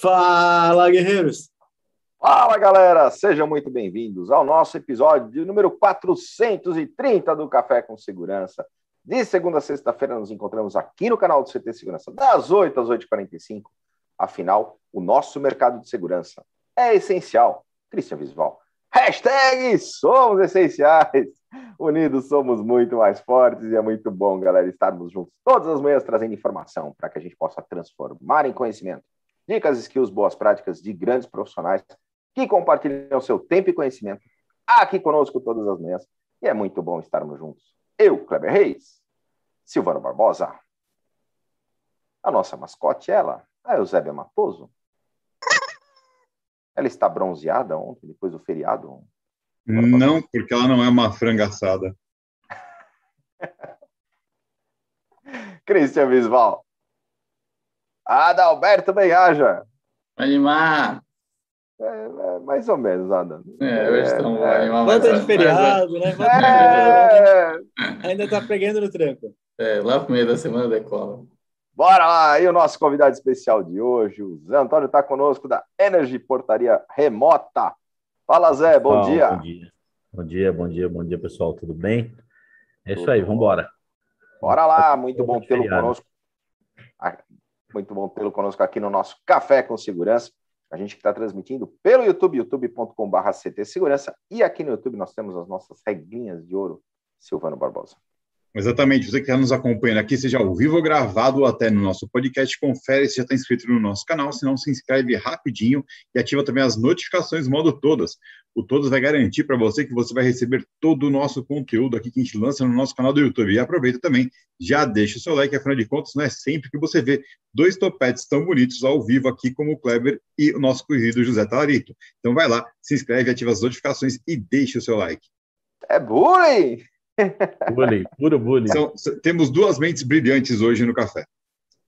Fala, guerreiros! Fala, galera! Sejam muito bem-vindos ao nosso episódio de número 430 do Café com Segurança. De segunda a sexta-feira, nos encontramos aqui no canal do CT Segurança, das 8 às 8h45. Afinal, o nosso mercado de segurança é essencial. Cristian Visval. Hashtag somos essenciais. Unidos somos muito mais fortes e é muito bom, galera, estarmos juntos todas as manhãs trazendo informação para que a gente possa transformar em conhecimento. Dicas, skills, boas práticas de grandes profissionais que compartilham seu tempo e conhecimento aqui conosco todas as manhãs. E é muito bom estarmos juntos. Eu, Kleber Reis, Silvano Barbosa, a nossa mascote, ela, a Eusébia Matoso. Ela está bronzeada ontem, depois do feriado? Não, porque ela não é uma franga assada. Cristian Visval. Adalberto Benhaja. Animar. É, é, mais ou menos, Adam. É, hoje estamos é, animar. Volta de feriado, né? Feriado. É. Ainda tá pegando no tranco. É, lá pro meio da semana decola. Bora lá! E o nosso convidado especial de hoje, o Zé Antônio, está conosco da Energy Portaria Remota. Fala, Zé, bom dia. Bom dia, bom dia, bom dia, bom dia, pessoal. Tudo bem? É isso aí, vamos embora. Bora lá, muito bom tê-lo conosco. Muito bom tê-lo conosco aqui no nosso Café com Segurança. A gente que está transmitindo pelo YouTube, youtube.com.br CT Segurança. E aqui no YouTube nós temos as nossas regrinhas de ouro, Silvano Barbosa. Exatamente. Você que está nos acompanhando aqui, seja ao vivo ou gravado ou até no nosso podcast, confere se já está inscrito no nosso canal, se não, se inscreve rapidinho e ativa também as notificações modo todas. O Todos vai garantir para você que você vai receber todo o nosso conteúdo aqui que a gente lança no nosso canal do YouTube. E aproveita também, já deixa o seu like, afinal de contas, não é sempre que você vê dois topetes tão bonitos ao vivo aqui como o Kleber e o nosso querido José Talarito. Então vai lá, se inscreve, ativa as notificações e deixa o seu like. É bullying! Bullying, puro bullying. São- temos duas mentes brilhantes hoje no café.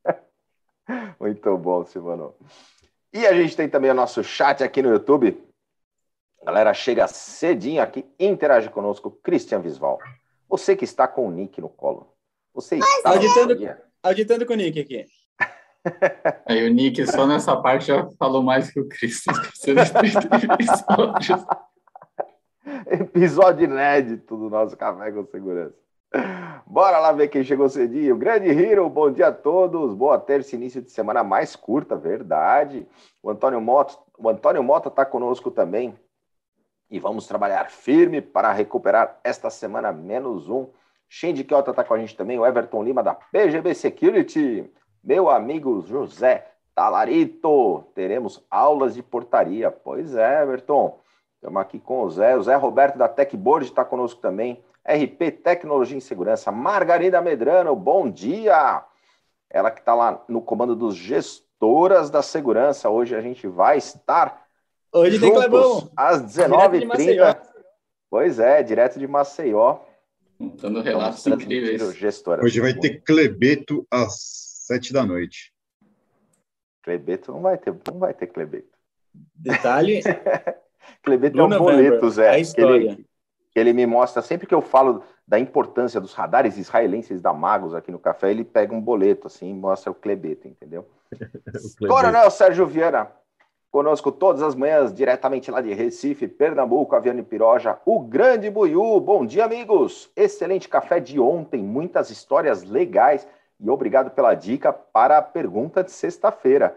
Muito bom, Silvano. E a gente tem também o nosso chat aqui no YouTube. A galera chega cedinho aqui, interage conosco, Christian Visval. Você que está com o Nick no colo. Você está Auditando-. Auditando com o Nick aqui. Aí o Nick só nessa parte já falou mais que o Cristo. esqueceu de 30 episódios. Episódio inédito do nosso Café com Segurança. Bora lá ver quem chegou cedinho. Grande Hero, bom dia a todos. Boa terça, início de semana mais curta, verdade. O Antônio Mota, o Antônio Mota está conosco também. E vamos trabalhar firme para recuperar esta semana menos um. Shinji Kiota está com a gente também. O Everton Lima da PGB Security. Meu amigo José Talarito. Teremos aulas de portaria. Pois é, Everton. Estamos aqui com o Zé. O Zé Roberto da Techboard está conosco também. RP Tecnologia e Segurança. Margarida Medrano, bom dia! Ela que está lá no comando dos gestoras da segurança. Hoje a gente vai estar Hoje tem juntos Clebão. às Direto de Maceió. 19h30. Pois é, direto de Maceió. Contando relatos incríveis. gestora. Hoje vai ter Clebeto às sete da noite. Clebeto não vai ter, não vai ter Clebeto. Detalhe, Clebeto Blue é um boleto, Zé. a que ele, que ele me mostra, sempre que eu falo da importância dos radares israelenses da Magos aqui no café, ele pega um boleto assim e mostra o Clebeto, entendeu? O Cleber. Coronel Sérgio Viana, conosco todas as manhãs, diretamente lá de Recife, Pernambuco, Aviano Piroja, o grande Buiú. Bom dia, amigos! Excelente café de ontem, muitas histórias legais e obrigado pela dica para a pergunta de sexta-feira.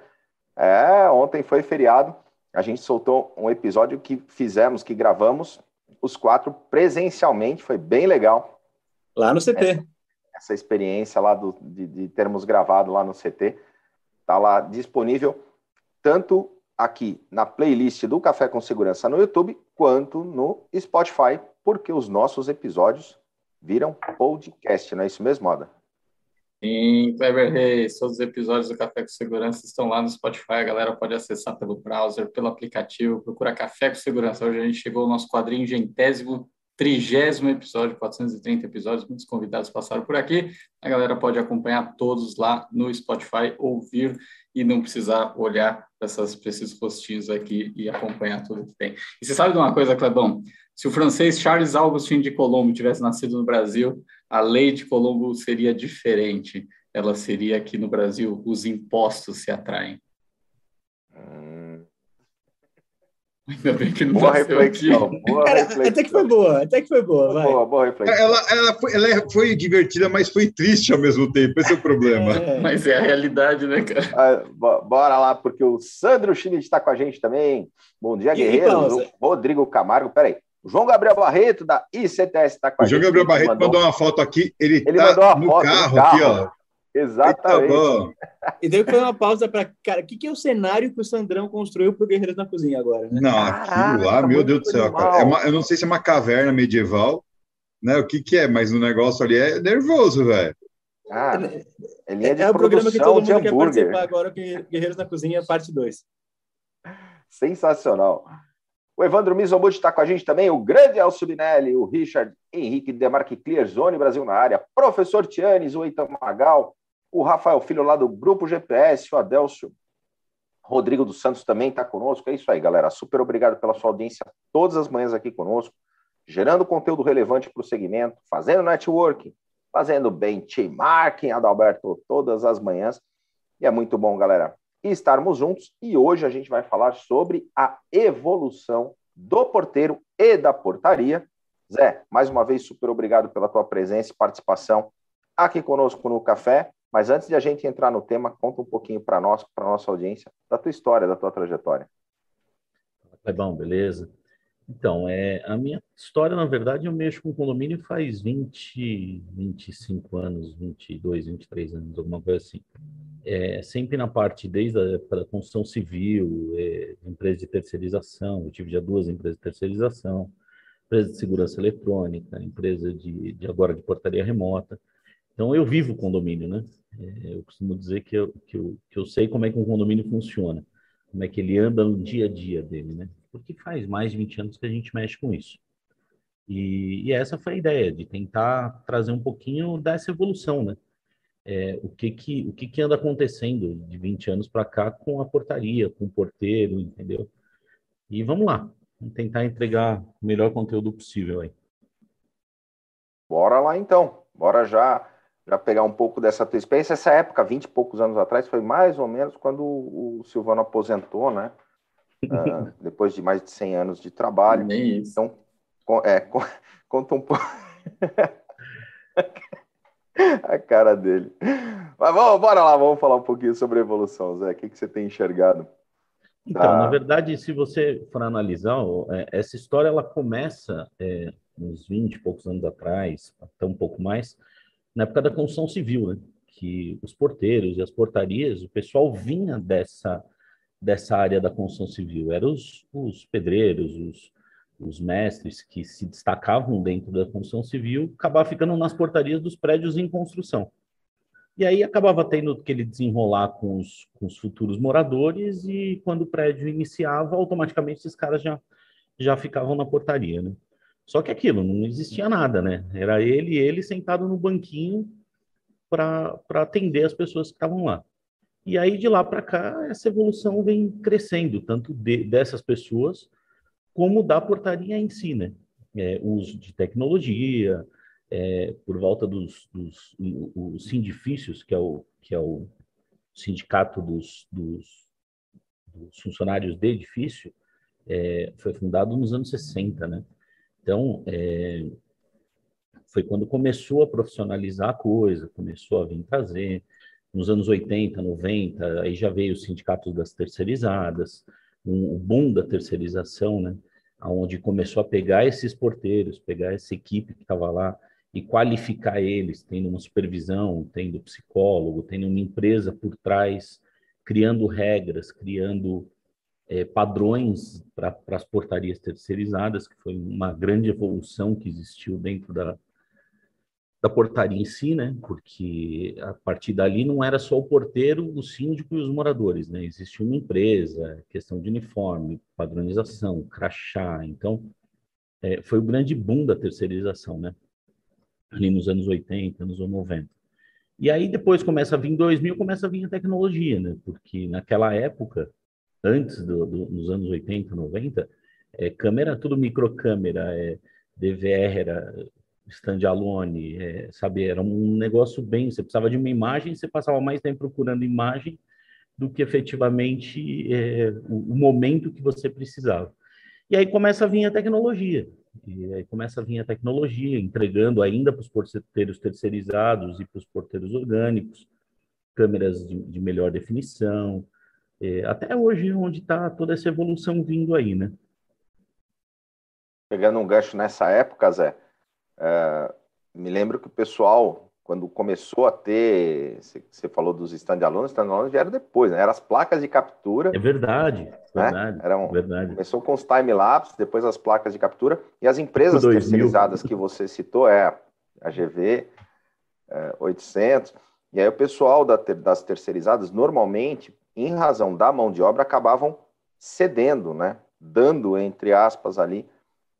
É, ontem foi feriado, a gente soltou um episódio que fizemos, que gravamos, os quatro presencialmente, foi bem legal lá no CT. essa experiência lá do, de, de termos gravado lá no CT. Está lá disponível tanto aqui na playlist do Café com Segurança no YouTube, quanto no Spotify, porque os nossos episódios viram podcast, não é isso mesmo, Moda? Em Kleber Reis, todos os episódios do Café com Segurança estão lá no Spotify. A galera pode acessar pelo browser, pelo aplicativo. Procura Café com Segurança. Hoje a gente chegou ao nosso quadrinho gentésimo, trigésimo episódio, 430 episódios. Muitos convidados passaram por aqui. A galera pode acompanhar todos lá no Spotify, ouvir e não precisar olhar essas- esses rostinhos aqui e acompanhar tudo que tem. E você sabe de uma coisa, Clebão? Se o francês Charles Augustin de Colombo tivesse nascido no Brasil, a lei de Colombo seria diferente. Ela seria aqui no Brasil, os impostos se atraem. Ainda bem que não Boa aqui. reflexão. Boa Cara, reflexão. até que foi boa, até que foi boa, vai. Boa, boa reflexão. Ela, ela, foi, ela é- foi divertida, mas foi triste ao mesmo tempo. Esse é o problema. É. Mas é a realidade, né, cara? Ah, bo- Bora lá, porque o Sandro Schmidt está com a gente também. Bom dia, E- guerreiros. pausa. O Rodrigo Camargo, peraí. O João Gabriel Barreto, da ICTS, está com a O João gente. Gabriel Barreto Mandou- mandou uma foto aqui. Ele, Ele tá mandou uma no foto carro, carro. aqui, ó. Exatamente. E daí foi uma pausa para. Cara, o que, que é o cenário que o Sandrão construiu pro Guerreiros na Cozinha agora, né? Não, aquilo lá, meu muito Deus do céu, cara. É uma- eu não sei se é uma caverna medieval, né? O que que é, mas o negócio ali é nervoso, velho. Ah, é linha de É o programa que todo mundo quer participar agora, que Guerreiros na Cozinha, parte 2. Sensacional. O Evandro Mizobuti está com a gente também, o grande Elcio Binelli, o Richard Henrique Demarque Clear Zone Brasil na área, professor Tianes, o Eitan Magal, o Rafael Filho lá do Grupo GPS, o Adélcio Rodrigo dos Santos também está conosco. É isso aí, galera. Super obrigado pela sua audiência todas as manhãs aqui conosco, gerando conteúdo relevante para o segmento, fazendo networking, fazendo benchmarking, Adalberto, todas as manhãs. E é muito bom, galera, estarmos juntos. E hoje a gente vai falar sobre a evolução do porteiro e da portaria. Zé, mais uma vez, super obrigado pela tua presença e participação aqui conosco no Café. Mas antes de a gente entrar no tema, conta um pouquinho para nós, para nossa audiência, da tua história, da tua trajetória. Bom, beleza? Então, é, a minha história, na verdade, eu mexo com condomínio faz 20, 25 anos, 22, 23 anos, alguma coisa assim. É, sempre na parte, desde a época da construção civil, é, empresa de terceirização, eu tive já duas empresas de terceirização, empresa de segurança eletrônica, empresa de, de agora de portaria remota. Então, eu vivo condomínio, né? É, eu costumo dizer que eu, que, eu, que eu sei como é que um condomínio funciona, como é que ele anda no dia a dia dele, né? Porque faz mais de 20 anos que a gente mexe com isso. E, e essa foi a ideia, de tentar trazer um pouquinho dessa evolução, né? É, o que que, o que que anda acontecendo de 20 anos para cá com a portaria, com o porteiro, entendeu? E vamos lá, vamos tentar entregar o melhor conteúdo possível aí. Bora lá então. Bora já já pegar um pouco dessa tua experiência. Essa época, 20 e poucos anos atrás, foi mais ou menos quando o Silvano aposentou, né? Uh, depois de mais de 100 anos de trabalho. Nem isso. Então, é, co- conta um pouco. A cara dele. Mas vamos, bora lá, vamos falar um pouquinho sobre evolução, Zé. O que, que você tem enxergado? Então, Tá. na verdade, se você for analisar, é, essa história ela começa é, uns 20 e poucos anos atrás, até um pouco mais, na época da construção civil, né? Que os porteiros e as portarias, o pessoal vinha dessa, dessa área da construção civil. Eram os, os pedreiros, os, os mestres que se destacavam dentro da construção civil, acabavam ficando nas portarias dos prédios em construção. E aí acabava tendo aquele desenrolar com os, com os futuros moradores e quando o prédio iniciava, automaticamente esses caras já, já ficavam na portaria, né? Só que aquilo, não existia nada, né? Era ele ele sentado no banquinho para atender as pessoas que estavam lá. E aí, de lá para cá, essa evolução vem crescendo, tanto de, dessas pessoas como da portaria em si, né? É, uso de tecnologia, é, por volta dos, dos os sindifícios, que é o, que é o sindicato dos, dos, dos funcionários de edifício, é, foi fundado nos anos 60, né? Então, é, foi quando começou a profissionalizar a coisa, começou a vir trazer. Nos anos 80, 90, aí já veio o sindicato das terceirizadas, um, o boom da terceirização, né? Onde começou a pegar esses porteiros, pegar essa equipe que estava lá e qualificar eles, tendo uma supervisão, tendo psicólogo, tendo uma empresa por trás, criando regras, criando é, padrões para as portarias terceirizadas, que foi uma grande evolução que existiu dentro da, da portaria em si, né? Porque a partir dali não era só o porteiro, o síndico e os moradores, né? Existia uma empresa, questão de uniforme, padronização, crachá. Então, é, foi o grande boom da terceirização, né? Ali nos anos 80, anos 90. E aí depois começa a vir 2000, começa a vir a tecnologia, né? Porque naquela época, antes do, do, dos anos 80, 90, é, câmera, tudo microcâmera, é, DVR era standalone, é, sabe? Era um negócio bem. Você precisava de uma imagem, você passava mais tempo procurando imagem do que efetivamente é, o, o, momento que você precisava. E aí começa a vir a tecnologia. E aí começa a vir a tecnologia, entregando ainda para os porteiros terceirizados e para os porteiros orgânicos, câmeras de, de melhor definição, é, até hoje, onde está toda essa evolução vindo aí, né? Pegando um gancho nessa época, Zé, é, me lembro que o pessoal, quando começou a ter, você falou dos standalones, standalones vieram depois, né? Eram as placas de captura. É verdade, né? verdade. Eram, verdade. Começou com os time-lapse, depois as placas de captura, e as empresas terceirizadas que você citou, é a GV é, 800, e aí o pessoal da, das terceirizadas, normalmente, em razão da mão de obra, acabavam cedendo, né? dando, entre aspas, ali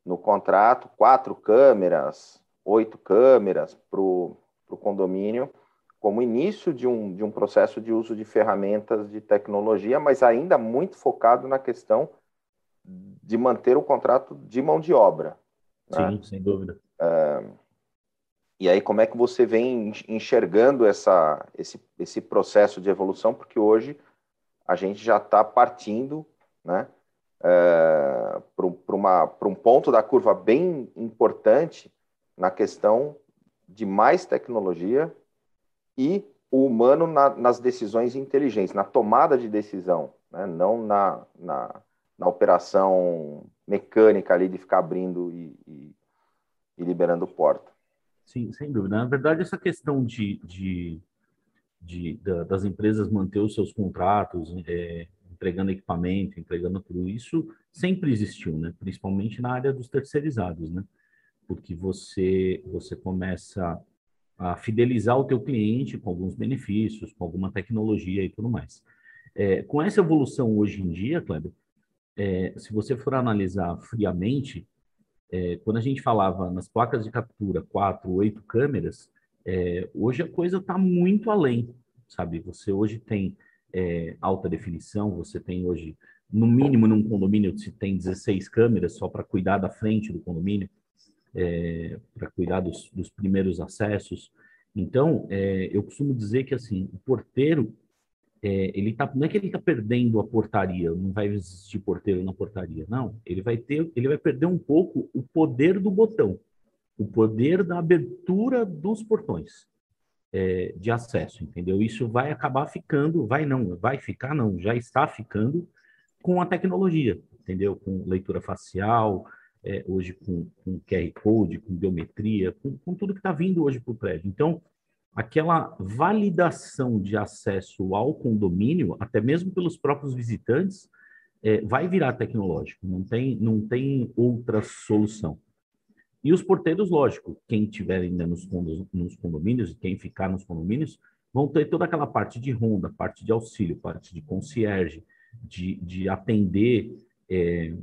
no contrato, quatro câmeras, oito câmeras para o condomínio, como início de um, de um processo de uso de ferramentas de tecnologia, mas ainda muito focado na questão de manter o contrato de mão de obra. Né? Sim, sem dúvida. É, e aí, como é que você vem enxergando essa, esse, esse processo de evolução? Porque hoje a gente já está partindo né, é, para um ponto da curva bem importante na questão de mais tecnologia e o humano na, nas decisões inteligentes, na tomada de decisão, né, não na, na, na, operação mecânica ali de ficar abrindo e, e, e liberando porta. Sim, sem dúvida. Na verdade, essa questão de, de de, da, das empresas manter os seus contratos, é, entregando equipamento, entregando tudo isso, sempre existiu, né? Principalmente na área dos terceirizados, né? Porque você você começa a fidelizar o teu cliente com alguns benefícios, com alguma tecnologia e tudo mais. É, com essa evolução hoje em dia, Kleber, é, se você for analisar friamente, é, quando a gente falava nas placas de captura quatro, oito câmeras, é, hoje a coisa está muito além, sabe? Você hoje tem é, alta definição, você tem hoje, no mínimo num condomínio, se tem 16 câmeras só para cuidar da frente do condomínio, é, para cuidar dos, dos, primeiros acessos. Então, é, eu costumo dizer que assim, o porteiro é, ele tá, não é que ele está perdendo a portaria, não vai existir porteiro na portaria, não. Ele vai ter, ele vai perder um pouco o poder do botão o poder da abertura dos portões é, de acesso, entendeu? Isso vai acabar ficando, vai não, vai ficar não, já está ficando com a tecnologia, entendeu? Com leitura facial, é, hoje com, com QR Code, com biometria, com, com tudo que está vindo hoje para o prédio. Então, aquela validação de acesso ao condomínio, até mesmo pelos próprios visitantes, é, vai virar tecnológico, não tem, não tem outra solução. E os porteiros, lógico, quem tiver ainda nos, nos condomínios e quem ficar nos condomínios, vão ter toda aquela parte de ronda, parte de auxílio, parte de concierge, de, de atender é,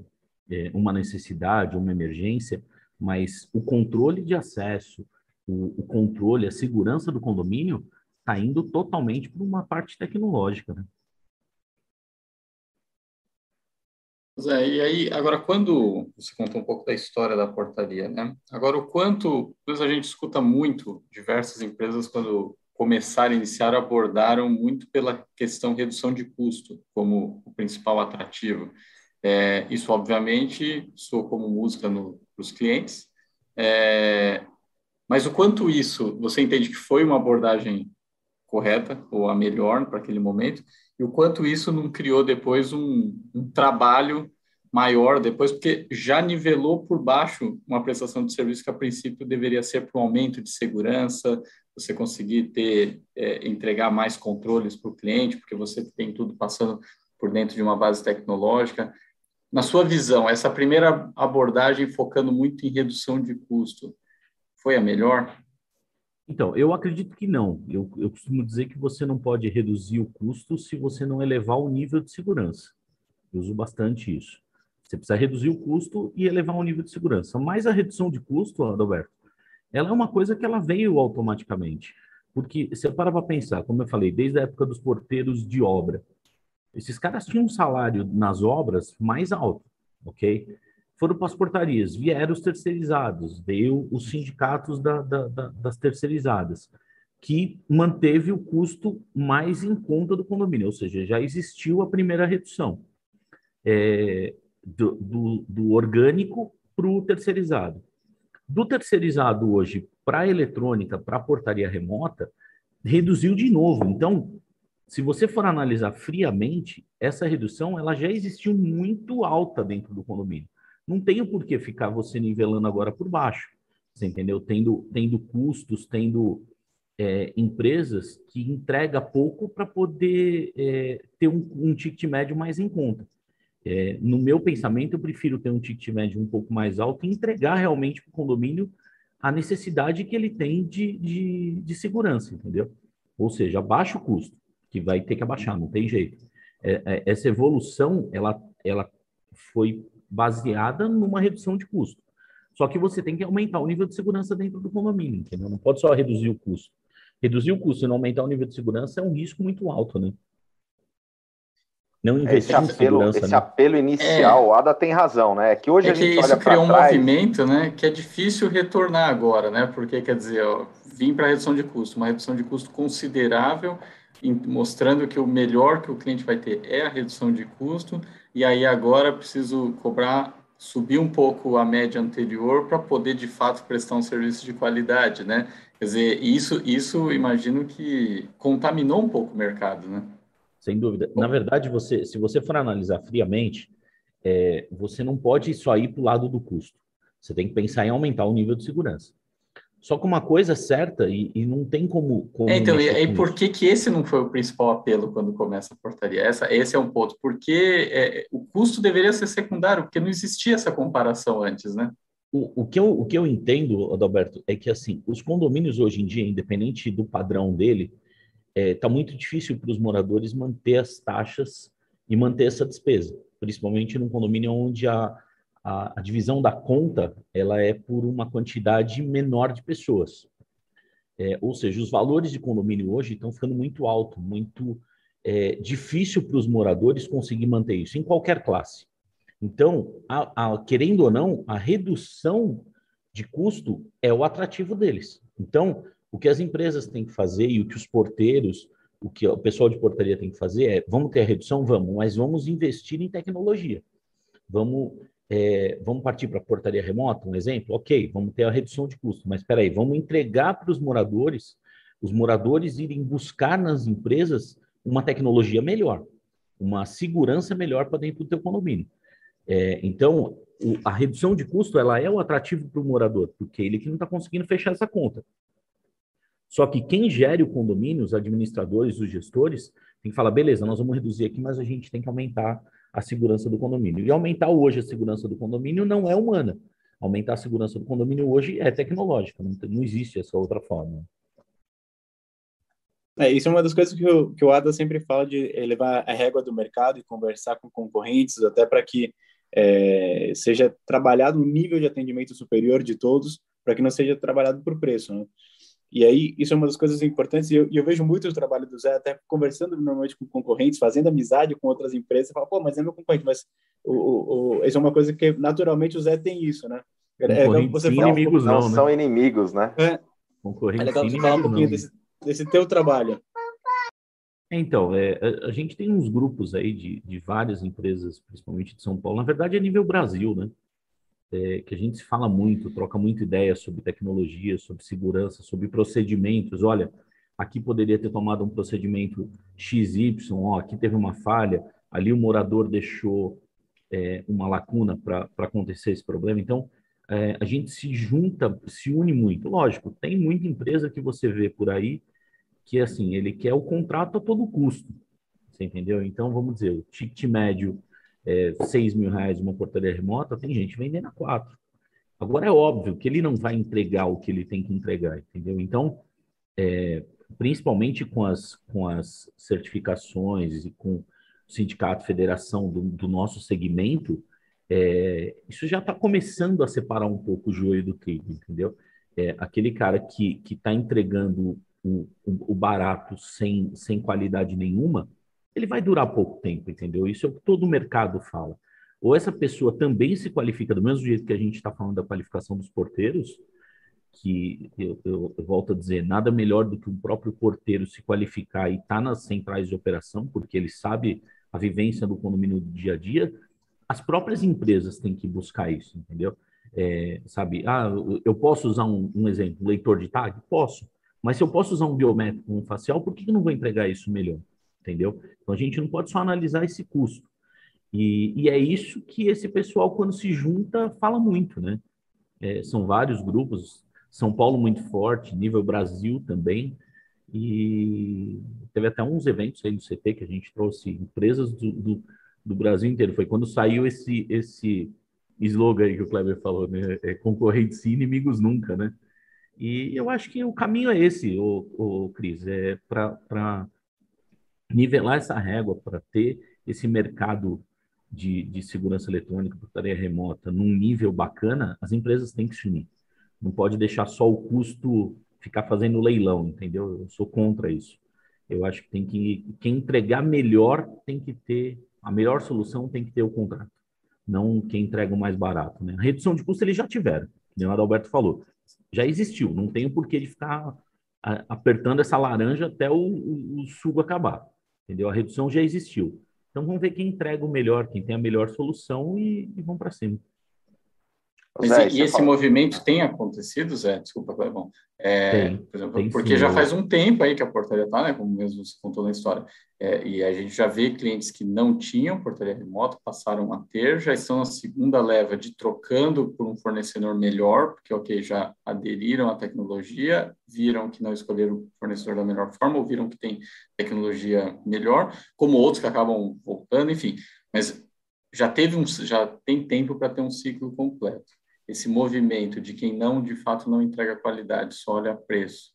é, uma necessidade, uma emergência, mas o controle de acesso, o, o controle, a segurança do condomínio está indo totalmente para uma parte tecnológica. Né? Zé, e aí, agora, quando você contou um pouco da história da portaria, né? Agora, o quanto, a gente escuta muito, diversas empresas, quando começaram, iniciaram, abordaram muito pela questão redução de custo como o principal atrativo. É, isso, obviamente, soa como música para os clientes, é, mas o quanto isso, você entende que foi uma abordagem correta ou a melhor para aquele momento, e o quanto isso não criou depois um, um trabalho maior depois, porque já nivelou por baixo uma prestação de serviço que a princípio deveria ser para um aumento de segurança, você conseguir ter é, entregar mais controles para o cliente, porque você tem tudo passando por dentro de uma base tecnológica. Na sua visão, essa primeira abordagem focando muito em redução de custo foi a melhor? Então, eu acredito que não. Eu, eu costumo dizer que você não pode reduzir o custo se você não elevar o nível de segurança. Eu uso bastante isso. Você precisa reduzir o custo e elevar o nível de segurança. Mas a redução de custo, Adalberto, ela é uma coisa que ela veio automaticamente. Porque você para para pensar, como eu falei, desde a época dos porteiros de obra, esses caras tinham um salário nas obras mais alto, ok? Foram para as portarias, vieram os terceirizados, veio os sindicatos da, da, da, das terceirizadas, que manteve o custo mais em conta do condomínio, ou seja, já existiu a primeira redução. É, do, do, do orgânico para o terceirizado. Do terceirizado hoje para a eletrônica, para a portaria remota, reduziu de novo. Então, se você for analisar friamente, essa redução ela já existiu muito alta dentro do condomínio. Não tem o porquê ficar você nivelando agora por baixo. Você entendeu? Tendo, tendo custos, tendo é, empresas que entrega pouco para poder é, ter um, um ticket médio mais em conta. É, no meu pensamento, eu prefiro ter um ticket médio um pouco mais alto e entregar realmente para o condomínio a necessidade que ele tem de, de, de, segurança, entendeu? Ou seja, abaixa o custo, que vai ter que abaixar, não tem jeito. É, é, essa evolução, ela, ela foi baseada numa redução de custo. Só que você tem que aumentar o nível de segurança dentro do condomínio, entendeu? Não pode só reduzir o custo. Reduzir o custo e não aumentar o nível de segurança é um risco muito alto, né? Não investir esse apelo, Esse né? apelo inicial, é, o Ada tem razão, né? É que hoje é a gente isso criou um trás... movimento, né? Que é difícil retornar agora, né? Porque, quer dizer, ó, vim para redução de custo, uma redução de custo considerável, mostrando que o melhor que o cliente vai ter é a redução de custo, e aí agora preciso cobrar, subir um pouco a média anterior para poder, de fato, prestar um serviço de qualidade, né? Quer dizer, isso, isso imagino que contaminou um pouco o mercado, né? Sem dúvida. Na verdade, você, se você for analisar friamente, é, você não pode só ir para o lado do custo. Você tem que pensar em aumentar o nível de segurança. Só que uma coisa é certa e, e não tem como. como é, então, e, e por que, que esse não foi o principal apelo quando começa a portaria? Essa, esse é um ponto. Porque é, o custo deveria ser secundário, porque não existia essa comparação antes, né? O, o, que eu, o que eu entendo, Adalberto, é que assim, os condomínios hoje em dia, independente do padrão dele, está é, tá muito difícil para os moradores manter as taxas e manter essa despesa, principalmente num condomínio onde a, a, a, divisão da conta ela é por uma quantidade menor de pessoas. É, ou seja, os valores de condomínio hoje estão ficando muito alto, muito é, difícil para os moradores conseguir manter isso, em qualquer classe. Então, a, querendo ou não, a redução de custo é o atrativo deles. Então, o que as empresas têm que fazer e o que os porteiros, o que o pessoal de portaria tem que fazer é: vamos ter a redução? Vamos, mas vamos investir em tecnologia. Vamos, é, vamos partir para a portaria remota, um exemplo? Ok, vamos ter a redução de custo, mas espera aí, vamos entregar para os moradores, os moradores irem buscar nas empresas uma tecnologia melhor, uma segurança melhor para dentro do teu condomínio. É, então, o, a redução de custo ela é o atrativo para o morador, porque ele que não está conseguindo fechar essa conta. Só que quem gere o condomínio, os administradores, os gestores, tem que falar, beleza, nós vamos reduzir aqui, mas a gente tem que aumentar a segurança do condomínio. E aumentar hoje a segurança do condomínio não é humana. Aumentar a segurança do condomínio hoje é tecnológica, não, não existe essa outra forma. É, isso é uma das coisas que o, que o Ada sempre fala de levar a régua do mercado e conversar com concorrentes, até para que é, seja trabalhado um nível de atendimento superior de todos, para que não seja trabalhado por preço. Né? E aí, isso é uma das coisas importantes, e eu, eu, vejo muito o trabalho do Zé, até conversando normalmente com concorrentes, fazendo amizade com outras empresas, fala, pô, mas é meu concorrente, mas o, o, o, isso é uma coisa que naturalmente o Zé tem isso, né? É, é você fala inimigos não, não né? são inimigos, né? É. Concorrentes é legal você falar um pouquinho desse, desse teu trabalho. Então, é, a gente tem uns grupos aí de, de várias empresas, principalmente de São Paulo, na verdade é nível Brasil, né? É, que a gente se fala muito, troca muita ideia sobre tecnologia, sobre segurança, sobre procedimentos. Olha, aqui poderia ter tomado um procedimento XY, ó, aqui teve uma falha, ali o morador deixou é, uma lacuna para acontecer esse problema. Então, é, a gente se junta, se une muito. Lógico, tem muita empresa que você vê por aí que, assim, ele quer o contrato a todo custo, você entendeu? Então, vamos dizer, o ticket médio é, 6 mil reais uma portaria remota, tem gente vendendo a 4. Agora, é óbvio que ele não vai entregar o que ele tem que entregar, entendeu? Então, é, principalmente com as, com as certificações e com o sindicato, federação do, do nosso segmento, é, isso já está começando a separar um pouco o joio do trigo, entendeu? É, aquele cara que está entregando o, o, o, barato sem, sem qualidade nenhuma, ele vai durar pouco tempo, entendeu? Isso é o que todo mercado fala. Ou essa pessoa também se qualifica do mesmo jeito que a gente está falando da qualificação dos porteiros, que eu, eu, eu, volto a dizer, nada melhor do que o próprio porteiro se qualificar e estar tá nas centrais de operação, porque ele sabe a vivência do condomínio do dia a dia. as próprias empresas têm que buscar isso, entendeu? É, sabe, ah, eu posso usar um, um, exemplo, um leitor de tag? Posso. Mas se eu posso usar um biométrico, um facial, por que eu não vou entregar isso melhor? Entendeu? Então a gente não pode só analisar esse custo. E, e é isso que esse pessoal, quando se junta, fala muito, né? É, são vários grupos, São Paulo muito forte, nível Brasil também, e teve até uns eventos aí do CT que a gente trouxe empresas do, do, do Brasil inteiro. Foi quando saiu esse, esse slogan aí que o Kleber falou, né? É, concorrentes e inimigos nunca, né? E eu acho que o caminho é esse, o, o Cris, é para nivelar essa régua, para ter esse mercado de, de segurança eletrônica, portaria remota, num nível bacana, as empresas têm que se unir. Não pode deixar só o custo ficar fazendo leilão, entendeu? Eu sou contra isso. Eu acho que tem que quem entregar melhor tem que ter a melhor solução tem que ter o contrato não quem entrega o mais barato. Né? A redução de custo eles já tiveram, como o Adalberto falou. Já existiu, não tem o porquê de ficar apertando essa laranja até o, o, o suco acabar. Entendeu? A redução já existiu. Então vamos ver quem entrega o melhor, quem tem a melhor solução e, e vamos para cima. Mas Zé, e, esse fala... movimento tem acontecido, Zé? Desculpa, Clebão. É, tem, por exemplo, tem porque sim, já faz um tempo aí que a portaria está, né? Como mesmo você contou na história. É, e a gente já vê clientes que não tinham portaria remota, passaram a ter, já estão na segunda leva de trocando por um fornecedor melhor, porque, ok, já aderiram à tecnologia, viram que não escolheram o fornecedor da melhor forma, ou viram que tem tecnologia melhor, como outros que acabam voltando, enfim. Mas já teve um, já tem tempo para ter um ciclo completo esse movimento de quem não, de fato, não entrega qualidade, só olha preço,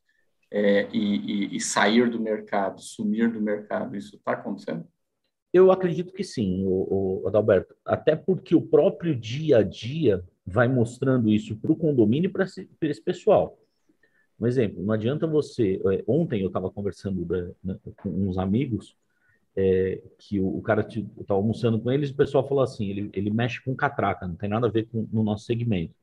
é, e, e, e, sair do mercado, sumir do mercado, isso está acontecendo? Eu acredito que sim, o, o, Adalberto. Até porque o próprio dia a dia vai mostrando isso para o condomínio e para esse, pessoal. Um exemplo, não adianta você. É, ontem eu estava conversando né, com uns amigos é, que o, cara estava almoçando com eles, o pessoal falou assim, ele, ele mexe com catraca, não tem nada a ver com no nosso segmento.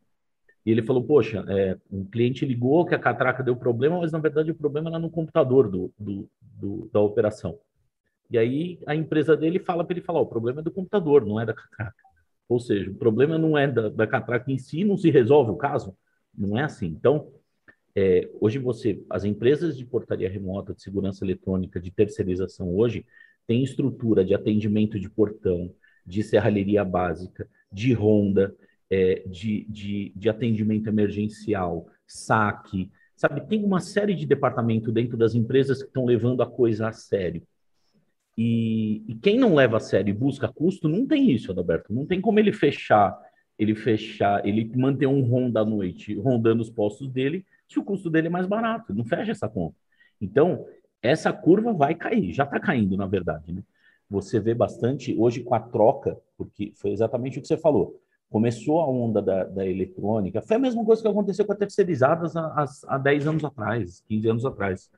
E ele falou, poxa, é, um cliente ligou que a catraca deu problema, mas na verdade o problema era no computador do, do, do da operação. E aí a empresa dele fala para ele falar, o problema é do computador, não é da catraca. Ou seja, o problema não é da, da catraca em si, não se resolve o caso. Não é assim. Então, é, hoje você, as empresas de portaria remota, de segurança eletrônica, de terceirização hoje, tem estrutura de atendimento de portão, de serralheria básica, de ronda, é, de, de, de atendimento emergencial, saque, sabe? Tem uma série de departamentos dentro das empresas que estão levando a coisa a sério. E, e, quem não leva a sério e busca custo, não tem isso, Adalberto. Não tem como ele fechar, ele fechar, ele manter um ronda à noite, rondando os postos dele, se o custo dele é mais barato. Não fecha essa conta. Então, essa curva vai cair, já está caindo, na verdade. Né? Você vê bastante hoje com a troca, porque foi exatamente o que você falou. Começou a onda da, da eletrônica, foi a mesma coisa que aconteceu com as terceirizadas há, há 10 anos atrás, 15 anos atrás.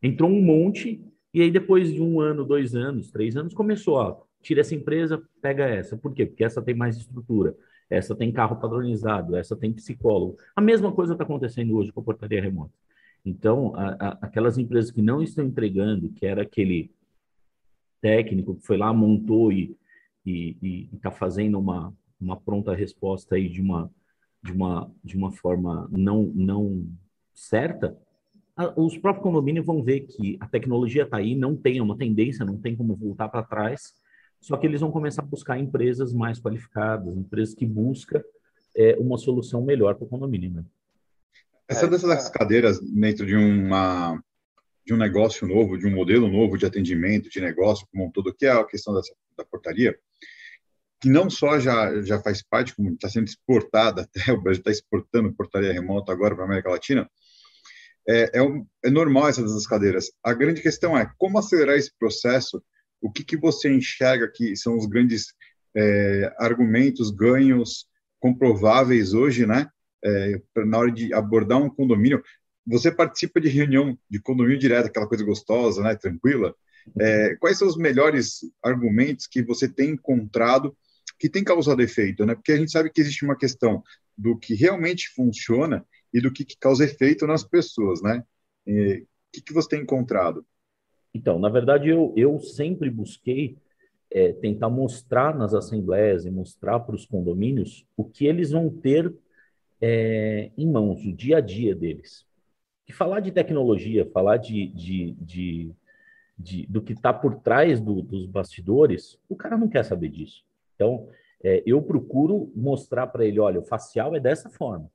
Entrou um monte, e aí depois de um ano, dois anos, três anos, começou, ó, tira essa empresa, pega essa. Por quê? Porque essa tem mais estrutura, essa tem carro padronizado, essa tem psicólogo. A mesma coisa está acontecendo hoje com a portaria remota. Então, a, a, aquelas empresas que não estão entregando, que era aquele técnico que foi lá, montou e está fazendo uma, uma pronta resposta aí de uma, de uma, de uma forma não, não certa, os próprios condomínios vão ver que a tecnologia está aí, não tem uma tendência, não tem como voltar para trás, só que eles vão começar a buscar empresas mais qualificadas, empresas que buscam é, uma solução melhor para o condomínio. Né? Essa é, dessas é. cadeiras dentro de uma de um negócio novo, de um modelo novo de atendimento, de negócio como um todo, que é a questão dessa, da portaria, que não só já, já faz parte, como está sendo exportada, até o Brasil está exportando portaria remota agora para a América Latina, é, é, um, é normal essas cadeiras. A grande questão é como acelerar esse processo, o que, que você enxerga que são os grandes é, argumentos, ganhos comprováveis hoje, né, é, na hora de abordar um condomínio, você participa de reunião de condomínio direto, aquela coisa gostosa, né, tranquila. É, quais são os melhores argumentos que você tem encontrado que tem causado efeito, né? Porque a gente sabe que existe uma questão do que realmente funciona e do que, que causa efeito nas pessoas, né? o que, que você tem encontrado? Então, na verdade, eu, eu sempre busquei é tentar mostrar nas assembleias e mostrar para os condomínios o que eles vão ter é, em mãos, o dia a dia deles. E falar de tecnologia, falar de, de, de, de do que está por trás do, dos bastidores, o cara não quer saber disso. Então, é, eu procuro mostrar para ele, olha, o facial é dessa forma.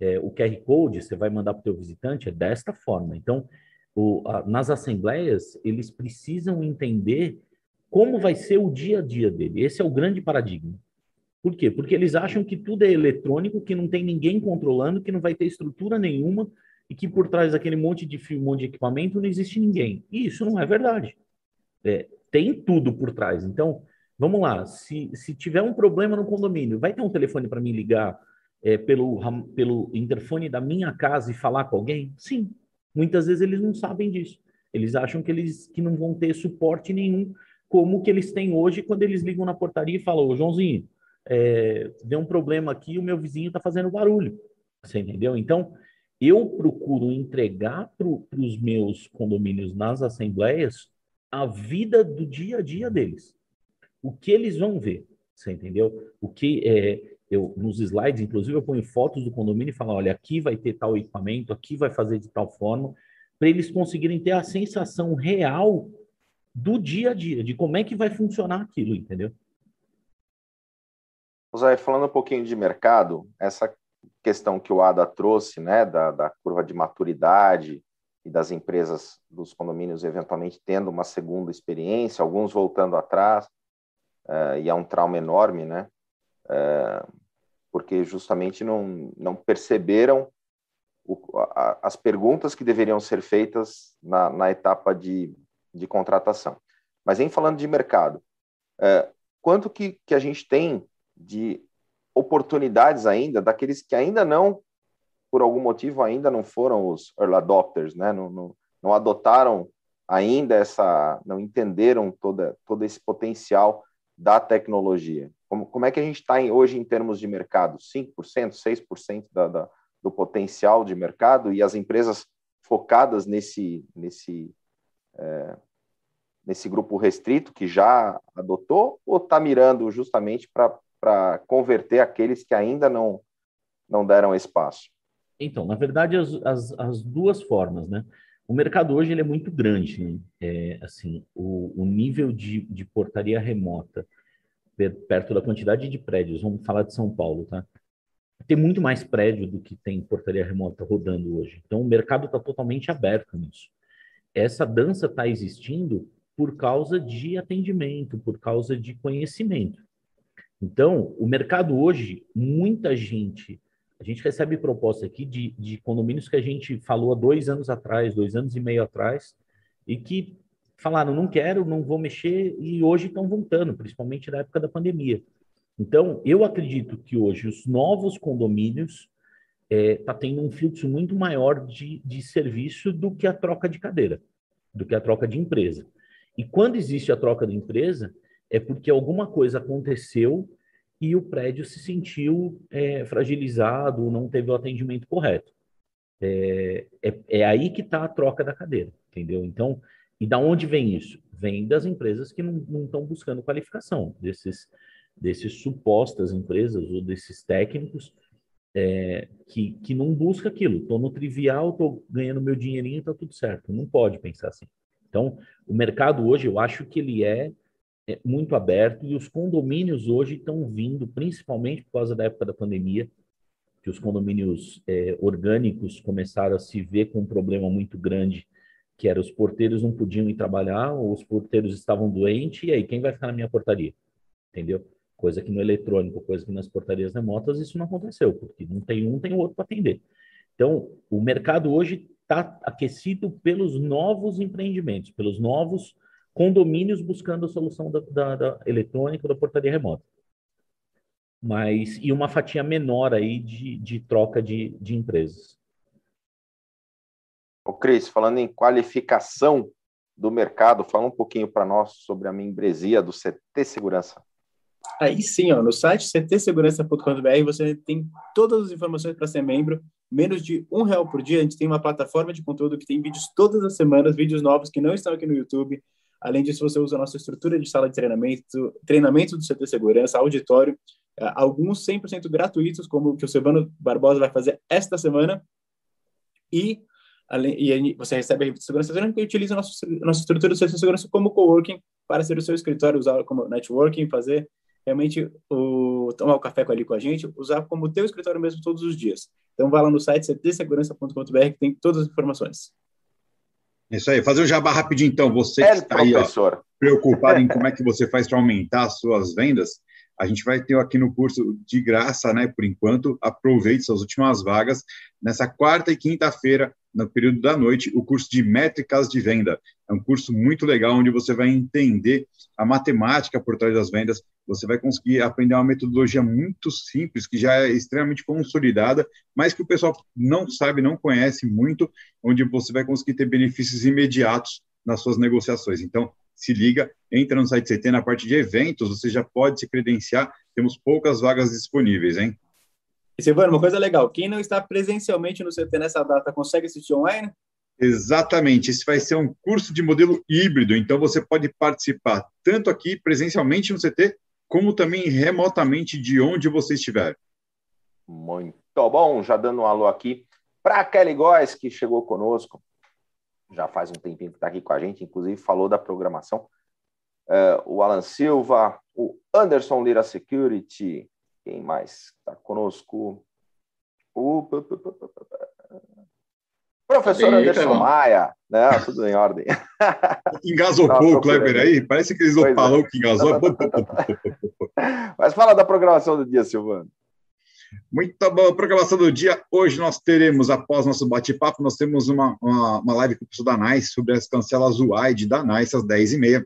É, o QR Code você vai mandar para o teu visitante é desta forma. Então, o, a, nas assembleias, eles precisam entender como vai ser o dia a dia dele. Esse é o grande paradigma. Por quê? Porque eles acham que tudo é eletrônico, que não tem ninguém controlando, que não vai ter estrutura nenhuma e que por trás daquele monte de fio, monte de equipamento não existe ninguém. E isso não é verdade. É, tem tudo por trás. Então, vamos lá. Se, se tiver um problema no condomínio, vai ter um telefone para mim ligar é, pelo, pelo interfone da minha casa e falar com alguém? Sim. Muitas vezes eles não sabem disso. Eles acham que eles que não vão ter suporte nenhum, como que eles têm hoje quando eles ligam na portaria e falam, ô Joãozinho, é, deu um problema aqui, o meu vizinho está fazendo barulho. Você entendeu? Então, eu procuro entregar para os meus condomínios nas assembleias a vida do dia a dia deles. O que eles vão ver, você entendeu? O que é, eu nos slides, inclusive, eu ponho fotos do condomínio e falo, olha, aqui vai ter tal equipamento, aqui vai fazer de tal forma, para eles conseguirem ter a sensação real do dia a dia, de como é que vai funcionar aquilo, entendeu? Zé, falando um pouquinho de mercado, essa questão que o Ada trouxe, né, da, da curva de maturidade e das empresas, dos condomínios eventualmente tendo uma segunda experiência, alguns voltando atrás, uh, e é um trauma enorme, né? Uh, porque justamente não, não perceberam o, a, as perguntas que deveriam ser feitas na, na etapa de, de contratação. Mas em falando de mercado, é, quanto que, que a gente tem de oportunidades ainda daqueles que ainda não, por algum motivo, ainda não foram os early adopters, né? não, não, não adotaram ainda essa, não entenderam toda, todo esse potencial da tecnologia. Como, como é que a gente está hoje em termos de mercado? 5%, 6% da, da, do potencial de mercado e as empresas focadas nesse, nesse, é, nesse grupo restrito que já adotou ou está mirando justamente para converter aqueles que ainda não, não deram espaço? Então, na verdade, as, as, as duas formas, né? O mercado hoje ele é muito grande, né? é, assim, o, o nível de, de portaria remota perto da quantidade de prédios, vamos falar de São Paulo, tá? Tem muito mais prédio do que tem portaria remota rodando hoje. Então, o mercado está totalmente aberto nisso. Essa dança está existindo por causa de atendimento, por causa de conhecimento. Então, o mercado hoje, muita gente, a gente recebe proposta aqui de, de condomínios que a gente falou há dois anos atrás, dois anos e meio atrás, e que falaram, não quero, não vou mexer, e hoje estão voltando, principalmente na época da pandemia. Então, eu acredito que hoje os novos condomínios está é, tá tendo um fluxo muito maior de, de serviço do que a troca de cadeira, do que a troca de empresa. E quando existe a troca de empresa, é porque alguma coisa aconteceu e o prédio se sentiu é, fragilizado, não teve o atendimento correto. É, é, é aí que está a troca da cadeira, entendeu? Então, e da onde vem isso? Vem das empresas que não estão buscando qualificação, desses, desses supostas empresas ou desses técnicos é, que, que não busca aquilo. Estou no trivial, estou ganhando meu dinheirinho, está tudo certo. Não pode pensar assim. Então, o mercado hoje, eu acho que ele é, muito aberto e os condomínios hoje estão vindo, principalmente por causa da época da pandemia, que os condomínios é, orgânicos começaram a se ver com um problema muito grande que era os porteiros não podiam ir trabalhar, ou os porteiros estavam doentes, e aí quem vai ficar na minha portaria? Entendeu? Coisa que no eletrônico, coisa que nas portarias remotas, isso não aconteceu, porque não tem um, tem o outro para atender. Então, o mercado hoje está aquecido pelos novos empreendimentos, pelos novos condomínios buscando a solução da, da, da eletrônica, da portaria remota. Mas, e uma fatia menor aí de, de troca de, de empresas. O Cris, falando em qualificação do mercado, fala um pouquinho para nós sobre a membresia do CT Segurança. Aí sim, ó, no site ctsegurança.com.br você tem todas as informações para ser membro, menos de um real por dia. A gente tem uma plataforma de conteúdo que tem vídeos todas as semanas, vídeos novos que não estão aqui no YouTube. Além disso, você usa a nossa estrutura de sala de treinamento, treinamento do CT Segurança, auditório, é, alguns 100% gratuitos, como o que o Silvano Barbosa vai fazer esta semana, e, além, e você recebe a revista de segurança e utiliza a nossa, nossa estrutura do CT Segurança como coworking para ser o seu escritório, usar como networking, fazer realmente o, tomar o café ali com a gente, usar como teu escritório mesmo todos os dias. Então, vá lá no site ctsegurança.com.br que tem todas as informações. Isso aí, fazer um jabá rapidinho então, você que é, está aí ó, preocupado em como é que você faz para aumentar as suas vendas, a gente vai ter aqui no curso de graça, né, por enquanto, aproveite suas últimas vagas, nessa quarta e quinta-feira, no período da noite, o curso de métricas de venda. É um curso muito legal, onde você vai entender a matemática por trás das vendas, você vai conseguir aprender uma metodologia muito simples, que já é extremamente consolidada, mas que o pessoal não sabe, não conhece muito, onde você vai conseguir ter benefícios imediatos nas suas negociações. Então, se liga, entra no site CT, na parte de eventos, você já pode se credenciar, temos poucas vagas disponíveis, hein? E Silvano, uma coisa legal, quem não está presencialmente no CT nessa data consegue assistir online? Exatamente, esse vai ser um curso de modelo híbrido, então você pode participar tanto aqui presencialmente no CT, como também remotamente de onde você estiver. Muito bom, já dando um alô aqui para a Kelly Góes, que chegou conosco, já faz um tempinho que está aqui com a gente, inclusive falou da programação. Uh, o Alan Silva, o Anderson Lira Security, quem mais está conosco? O professor Sim, Anderson Maia, né? Tudo em ordem. Engasopou o Kleber aí? Parece que eles não falou que engasou. Mas fala da programação do dia, Silvano. Muito boa programação do dia. Hoje nós teremos, após nosso bate-papo, nós temos uma, uma, uma, live com o professor da NICE sobre as cancelas UAID da NICE às 10h30.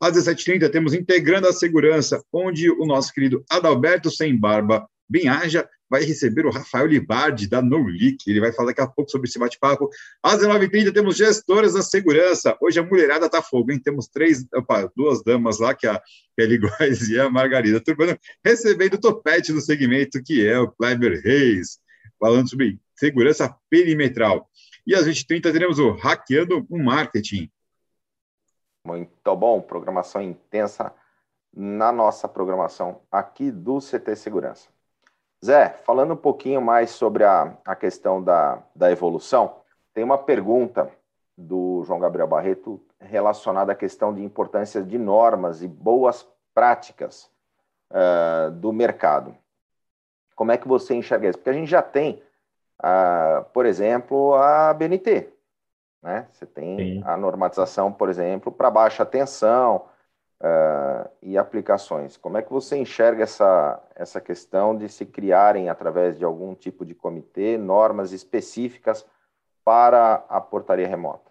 Às 17h30 temos Integrando a Segurança, onde o nosso querido Adalberto Sem Barba Binhaja vai receber o Rafael Libardi, da NoLeak. Ele vai falar daqui a pouco sobre esse bate-papo. Às 19h30 temos gestoras da segurança. Hoje a mulherada tá fogo, hein? Temos três, opa, duas damas lá, que é a Kelly Góes e a Margarida Turbano, recebendo o topete do segmento, que é o Kleber Reis, falando sobre segurança perimetral. E às 20h30 teremos o Hackeando o Marketing. Muito bom, programação intensa na nossa programação aqui do CT Segurança. Zé, falando um pouquinho mais sobre a, a questão da, da evolução, tem uma pergunta do João Gabriel Barreto relacionada à questão de importância de normas e boas práticas uh, do mercado. Como é que você enxerga isso? Porque a gente já tem, uh, por exemplo, a BNT. Né? Você tem Sim. a normatização, por exemplo, para baixa tensão, uh, e aplicações. Como é que você enxerga essa, essa questão de se criarem, através de algum tipo de comitê, normas específicas para a portaria remota?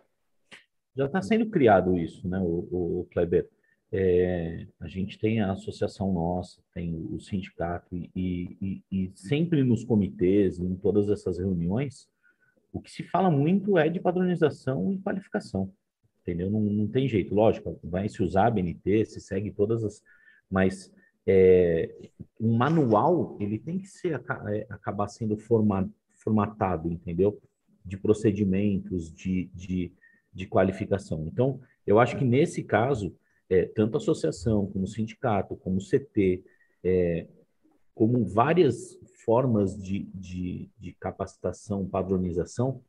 Já está sendo criado isso, né, o, o Kleber? É, a gente tem a associação nossa, tem o sindicato, e, e, e, sempre nos comitês, em todas essas reuniões, o que se fala muito é de padronização e qualificação entendeu? Não, não tem jeito, lógico, vai se usar a BNT, se segue todas as, mas é, um manual ele tem que ser é, acabar sendo forma, formatado, entendeu? De procedimentos, de, de, de qualificação. Então, eu acho que nesse caso, é, tanto a associação, como o sindicato, como o CT, é, como várias formas de, de, de capacitação, padronização,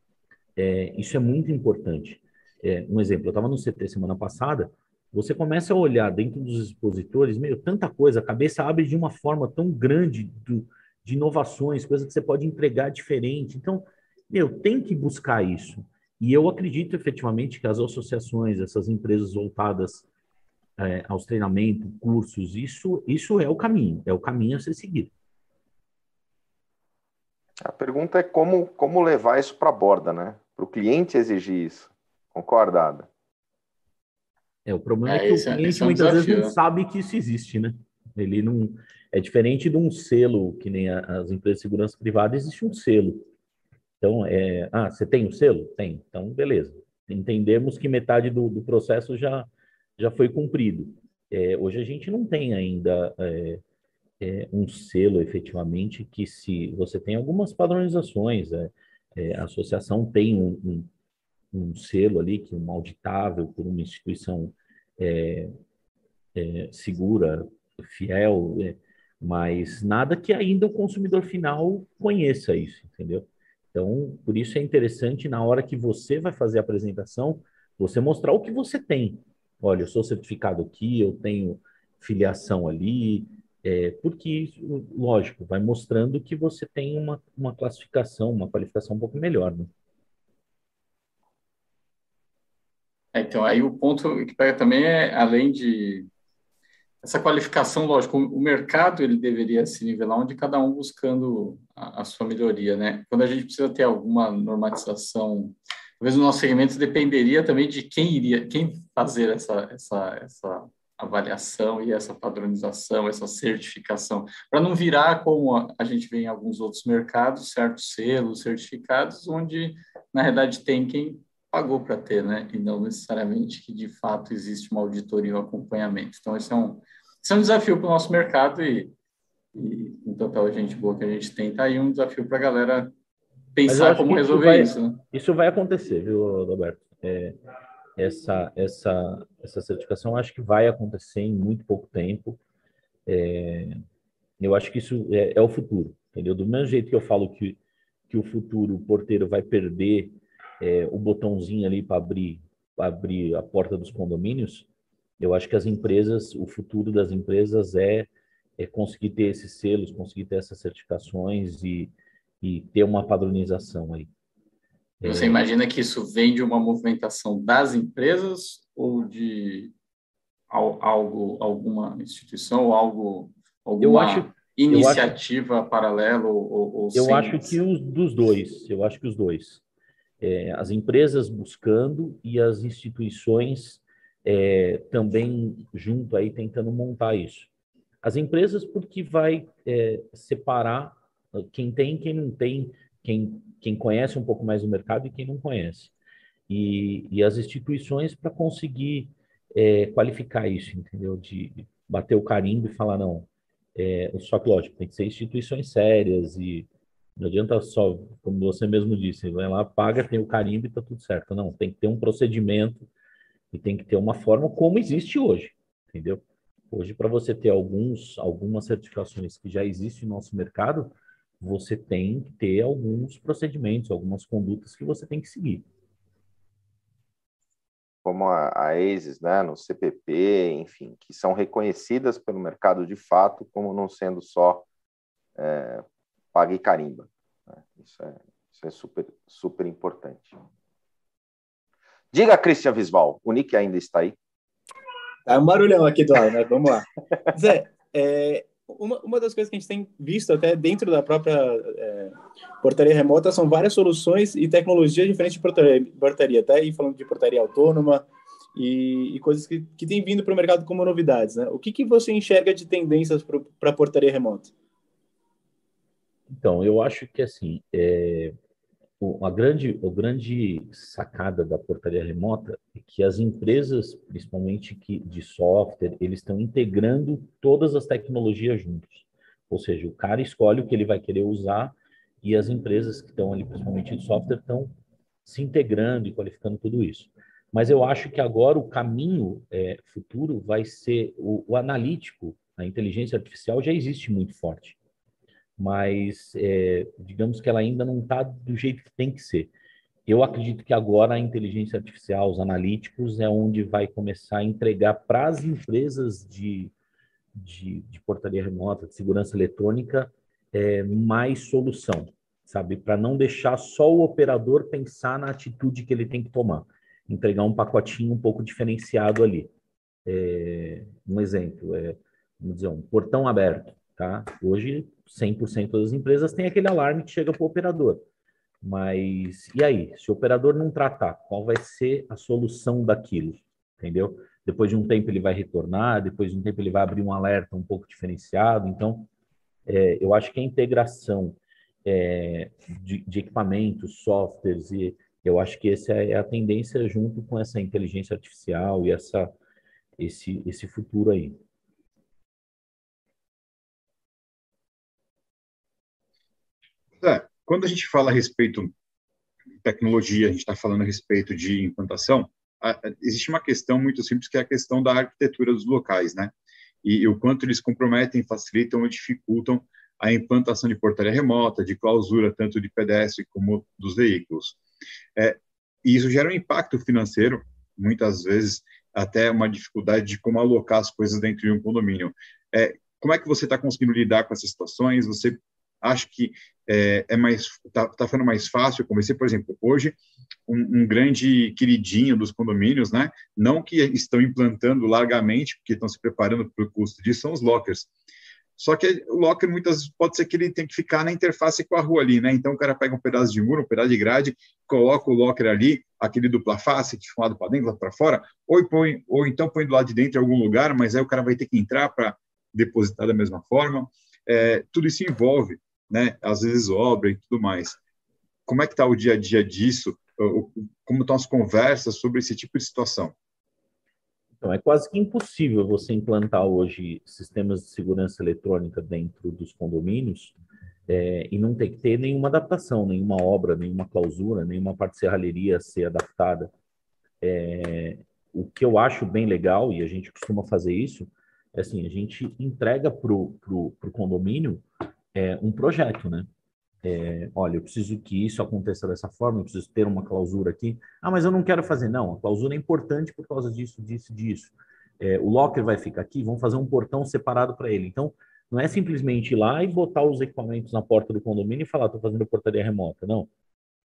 é, isso é muito importante. É, um exemplo, eu estava no CT semana passada, você começa a olhar dentro dos expositores, meio tanta coisa, a cabeça abre de uma forma tão grande do, de inovações, coisas que você pode entregar diferente. Então, meu, tem que buscar isso. E eu acredito efetivamente que as associações, essas empresas voltadas é, aos treinamentos, cursos, isso, isso é o caminho, é o caminho a ser seguido. A pergunta é como, como levar isso para a borda, né? Para o cliente exigir isso. Concordado. É, o problema é, é que o cliente é um muitas vezes não sabe que isso existe, né? Ele não. É diferente de um selo, que nem as empresas de segurança privada, existe um selo. Então, é, ah, você tem o um selo? Tem. Então, beleza. Entendemos que metade do, do processo já, já foi cumprido. É, hoje a gente não tem ainda é, é, um selo efetivamente que se você tem algumas padronizações, é, é, a associação tem um, um, um selo ali, que é um auditável por uma instituição é, é, segura, fiel, é, mas nada que ainda o consumidor final conheça isso, entendeu? Então, por isso é interessante na hora que você vai fazer a apresentação, você mostrar o que você tem. Olha, eu sou certificado aqui, eu tenho filiação ali, é, porque, lógico, vai mostrando que você tem uma, uma classificação, uma qualificação um pouco melhor, né? É, então, aí o ponto que pega também é, além de essa qualificação, lógico, o mercado ele deveria se nivelar onde cada um buscando a, a, sua melhoria, né? Quando a gente precisa ter alguma normatização, talvez o nosso segmento dependeria também de quem iria, quem fazer essa, essa, essa avaliação e essa padronização, essa certificação, para não virar como a, a gente vê em alguns outros mercados, certos selos, certificados, onde na realidade tem quem pagou para ter, né? E não necessariamente que de fato existe uma auditoria e um acompanhamento. Então, esse é um, esse é um desafio para o nosso mercado e, e com total gente boa que a gente tem, tá aí um desafio para a galera pensar como resolver vai, isso. Né? Isso vai acontecer, viu, Roberto? É, essa, essa, essa certificação acho que vai acontecer em muito pouco tempo. É, eu acho que isso é, é, o futuro, entendeu? Do mesmo jeito que eu falo que, que o futuro, o porteiro vai perder é, o botãozinho ali para abrir, abrir a porta dos condomínios, eu acho que as empresas, o futuro das empresas é, é conseguir ter esses selos, conseguir ter essas certificações e, e ter uma padronização aí. Você é... imagina que isso vem de uma movimentação das empresas ou de algo, alguma instituição ou algo, alguma acho, iniciativa eu acho, paralela ou, ou Eu acho que os dos dois, eu acho que os dois é, as empresas buscando e as instituições é, também junto aí tentando montar isso. As empresas porque vai é, separar quem tem, quem não tem, quem, quem conhece um pouco mais o mercado e quem não conhece. E, e as instituições para conseguir é, qualificar isso, entendeu? De bater o carimbo e falar, não, é, só que lógico, tem que ser instituições sérias e não adianta só, como você mesmo disse, vai lá, paga, tem o carimbo e está tudo certo. Não, tem que ter um procedimento e tem que ter uma forma como existe hoje, entendeu? Hoje, para você ter alguns, algumas certificações que já existem no nosso mercado, você tem que ter alguns procedimentos, algumas condutas que você tem que seguir. Como a, a ASIS, né, no CPP, enfim, que são reconhecidas pelo mercado de fato como não sendo só é, paga e carimba. Né? Isso, é, isso é super, super importante. Diga, Christian Visval, o Nick ainda está aí? Tá um barulhão aqui do lado, né? Vamos lá. Zé, é, uma, uma das coisas que a gente tem visto até dentro da própria é, portaria remota são várias soluções e tecnologias diferentes de portaria, portaria até aí falando de portaria autônoma e, e coisas que, que têm vindo para o mercado como novidades, né? O que, que você enxerga de tendências para a portaria remota? Então, eu acho que assim, é, a grande, a grande sacada da portaria remota é que as empresas, principalmente que, de software, eles estão integrando todas as tecnologias juntos. Ou seja, o cara escolhe o que ele vai querer usar e as empresas que estão ali, principalmente de software, estão se integrando e qualificando tudo isso. Mas eu acho que agora o caminho é, futuro vai ser o, o analítico, a inteligência artificial já existe muito forte mas é, digamos que ela ainda não está do jeito que tem que ser. Eu acredito que agora a inteligência artificial, os analíticos, é onde vai começar a entregar para as empresas de, de, de, portaria remota, de segurança eletrônica, é, mais solução, sabe? Para não deixar só o operador pensar na atitude que ele tem que tomar, entregar um pacotinho um pouco diferenciado ali. É, um exemplo, é, vamos dizer, um portão aberto, tá? Hoje 100% das empresas tem aquele alarme que chega para o operador. Mas e aí? Se o operador não tratar, qual vai ser a solução daquilo? Entendeu? Depois de um tempo ele vai retornar, depois de um tempo ele vai abrir um alerta um pouco diferenciado. Então, é, eu acho que a integração é, de, de, equipamentos, softwares, e eu acho que essa é a tendência junto com essa inteligência artificial e essa, esse, esse futuro aí. É, quando a gente fala a respeito de tecnologia, a gente está falando a respeito de implantação, existe uma questão muito simples que é a questão da arquitetura dos locais, né? E, e o quanto eles comprometem, facilitam ou dificultam a implantação de portaria remota, de clausura, tanto de pedestre como dos veículos. É, e isso gera um impacto financeiro, muitas vezes até uma dificuldade de como alocar as coisas dentro de um condomínio. É, como é que você está conseguindo lidar com essas situações? Você acha que é, é mais está tá ficando mais fácil convencer, por exemplo, hoje um, um, grande queridinho dos condomínios, né? Não que estão implantando largamente, porque estão se preparando para o custo disso, são os lockers. Só que o locker muitas vezes pode ser que ele tem que ficar na interface com a rua ali, né? Então o cara pega um pedaço de muro, um pedaço de grade, coloca o locker ali, aquele dupla face, que lado para dentro, lado para fora, ou põe, ou então põe do lado de dentro em algum lugar, mas aí o cara vai ter que entrar para depositar da mesma forma. É, tudo isso envolve, né? Às vezes obra e tudo mais. Como é que está o dia a dia disso? Como estão as conversas sobre esse tipo de situação? Então, é quase que impossível você implantar hoje sistemas de segurança eletrônica dentro dos condomínios é, e não ter que ter nenhuma adaptação, nenhuma obra, nenhuma clausura, nenhuma parte de serralheria ser adaptada. É, o que eu acho bem legal, e a gente costuma fazer isso, é assim, a gente entrega para o condomínio é, um projeto, né? é, olha, eu preciso que isso aconteça dessa forma, eu preciso ter uma clausura aqui. Ah, mas eu não quero fazer. Não, a clausura é importante por causa disso, disso, disso. É, o locker vai ficar aqui, vamos fazer um portão separado para ele. Então, não é simplesmente ir lá e botar os equipamentos na porta do condomínio e falar, estou fazendo portaria remota. Não.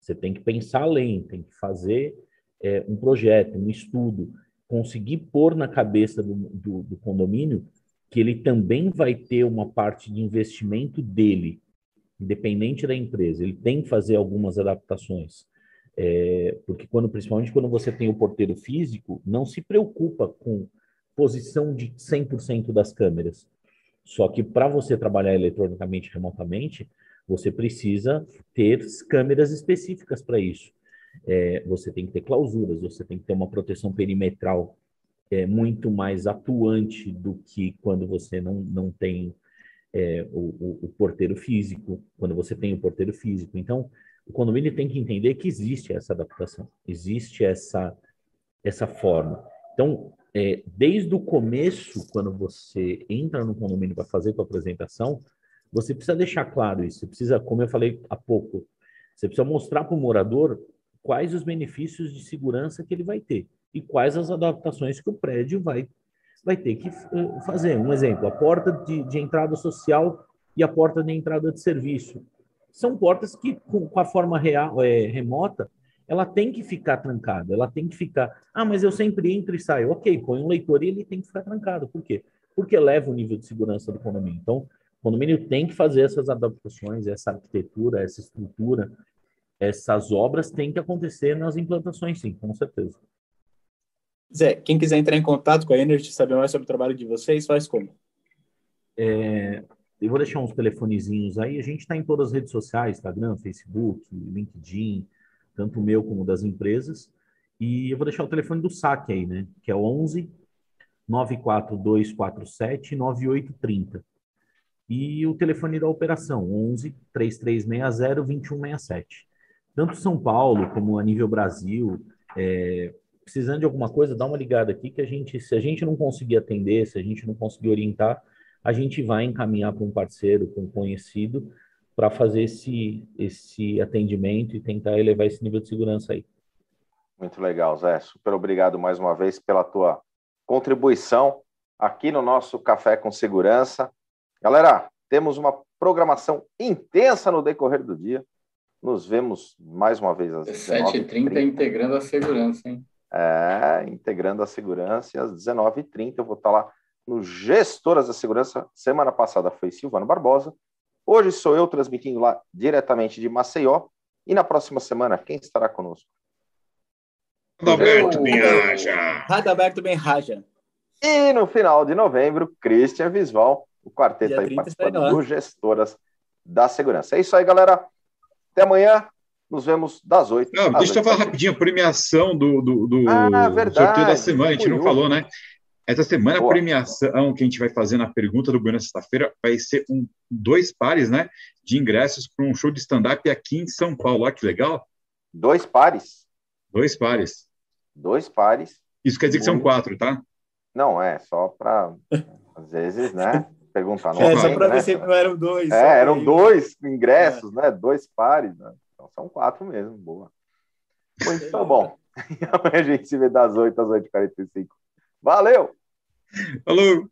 Você tem que pensar além, tem que fazer é, um projeto, um estudo, conseguir pôr na cabeça do, do, do condomínio que ele também vai ter uma parte de investimento dele independente da empresa, ele tem que fazer algumas adaptações. É, porque quando, principalmente quando você tem o porteiro físico, não se preocupa com posição de 100% das câmeras. Só que para você trabalhar eletronicamente remotamente, você precisa ter câmeras específicas para isso. É, você tem que ter clausuras, você tem que ter uma proteção perimetral é, muito mais atuante do que quando você não, não tem é, o, o, o, porteiro físico, quando você tem o porteiro físico. Então, o condomínio tem que entender que existe essa adaptação, existe essa, essa forma. Então, é, desde o começo, quando você entra no condomínio para fazer a apresentação, você precisa deixar claro isso. Você precisa, como eu falei há pouco, você precisa mostrar para o morador quais os benefícios de segurança que ele vai ter e quais as adaptações que o prédio vai vai ter que eh, fazer. Um exemplo, a porta de, de entrada social e a porta de entrada de serviço. São portas que, com, a forma real, é, remota, ela tem que ficar trancada, ela tem que ficar. Ah, mas eu sempre entro e saio. Ok, põe um leitor e ele tem que ficar trancado. Por quê? Porque eleva o nível de segurança do condomínio. Então, o condomínio tem que fazer essas adaptações, essa arquitetura, essa estrutura, essas obras têm que acontecer nas implantações, sim, com certeza. Zé, quem quiser entrar em contato com a Energy, saber mais sobre o trabalho de vocês, faz como? É, eu vou deixar uns telefonezinhos aí. A gente está em todas as redes sociais, Instagram, Facebook, LinkedIn, tanto o meu como das empresas. E eu vou deixar o telefone do saque aí, né? Que é 11 94247 9830. E o telefone da operação, 11 3360 2167. Tanto São Paulo como a nível Brasil, é, precisando de alguma coisa, dá uma ligada aqui que a gente, se a gente não conseguir atender, se a gente não conseguir orientar, a gente vai encaminhar para um parceiro, para um conhecido, para fazer esse, esse atendimento e tentar elevar esse nível de segurança aí. Muito legal, Zé. Super obrigado mais uma vez pela tua contribuição aqui no nosso Café com Segurança. Galera, temos uma programação intensa no decorrer do dia. Nos vemos mais uma vez às 7h30 integrando a segurança, hein? É, integrando a segurança, e às 19h30 eu vou estar lá no Gestoras da Segurança. Semana passada foi Silvano Barbosa. Hoje sou eu transmitindo lá diretamente de Maceió. E na próxima semana, quem estará conosco? Roberto Benhaja. Radalberto Benhaja. E no final de novembro, Christian Visval, o quarteto aí participando do Gestoras da Segurança. É isso aí, galera. Até amanhã. Nos vemos das oito. Deixa eu falar rapidinho, a premiação do, do, do ah, sorteio da semana, a gente não falou, né? Essa semana Boa. a premiação que a gente vai fazer na pergunta do Bueno sexta-feira vai ser um, dois pares, né? De ingressos para um show de stand-up aqui em São Paulo. Olha que legal. Dois pares? Dois pares. dois pares. Isso quer dizer que são quatro, tá? Não, é só para, às vezes, né? Perguntar. Não é, só para ver se não eram dois. É, eram dois ingressos, é. né? Dois pares. Né? Então são quatro mesmo, boa. Muito bom. E amanhã a gente se vê das 8 às 8h45. Valeu! Falou!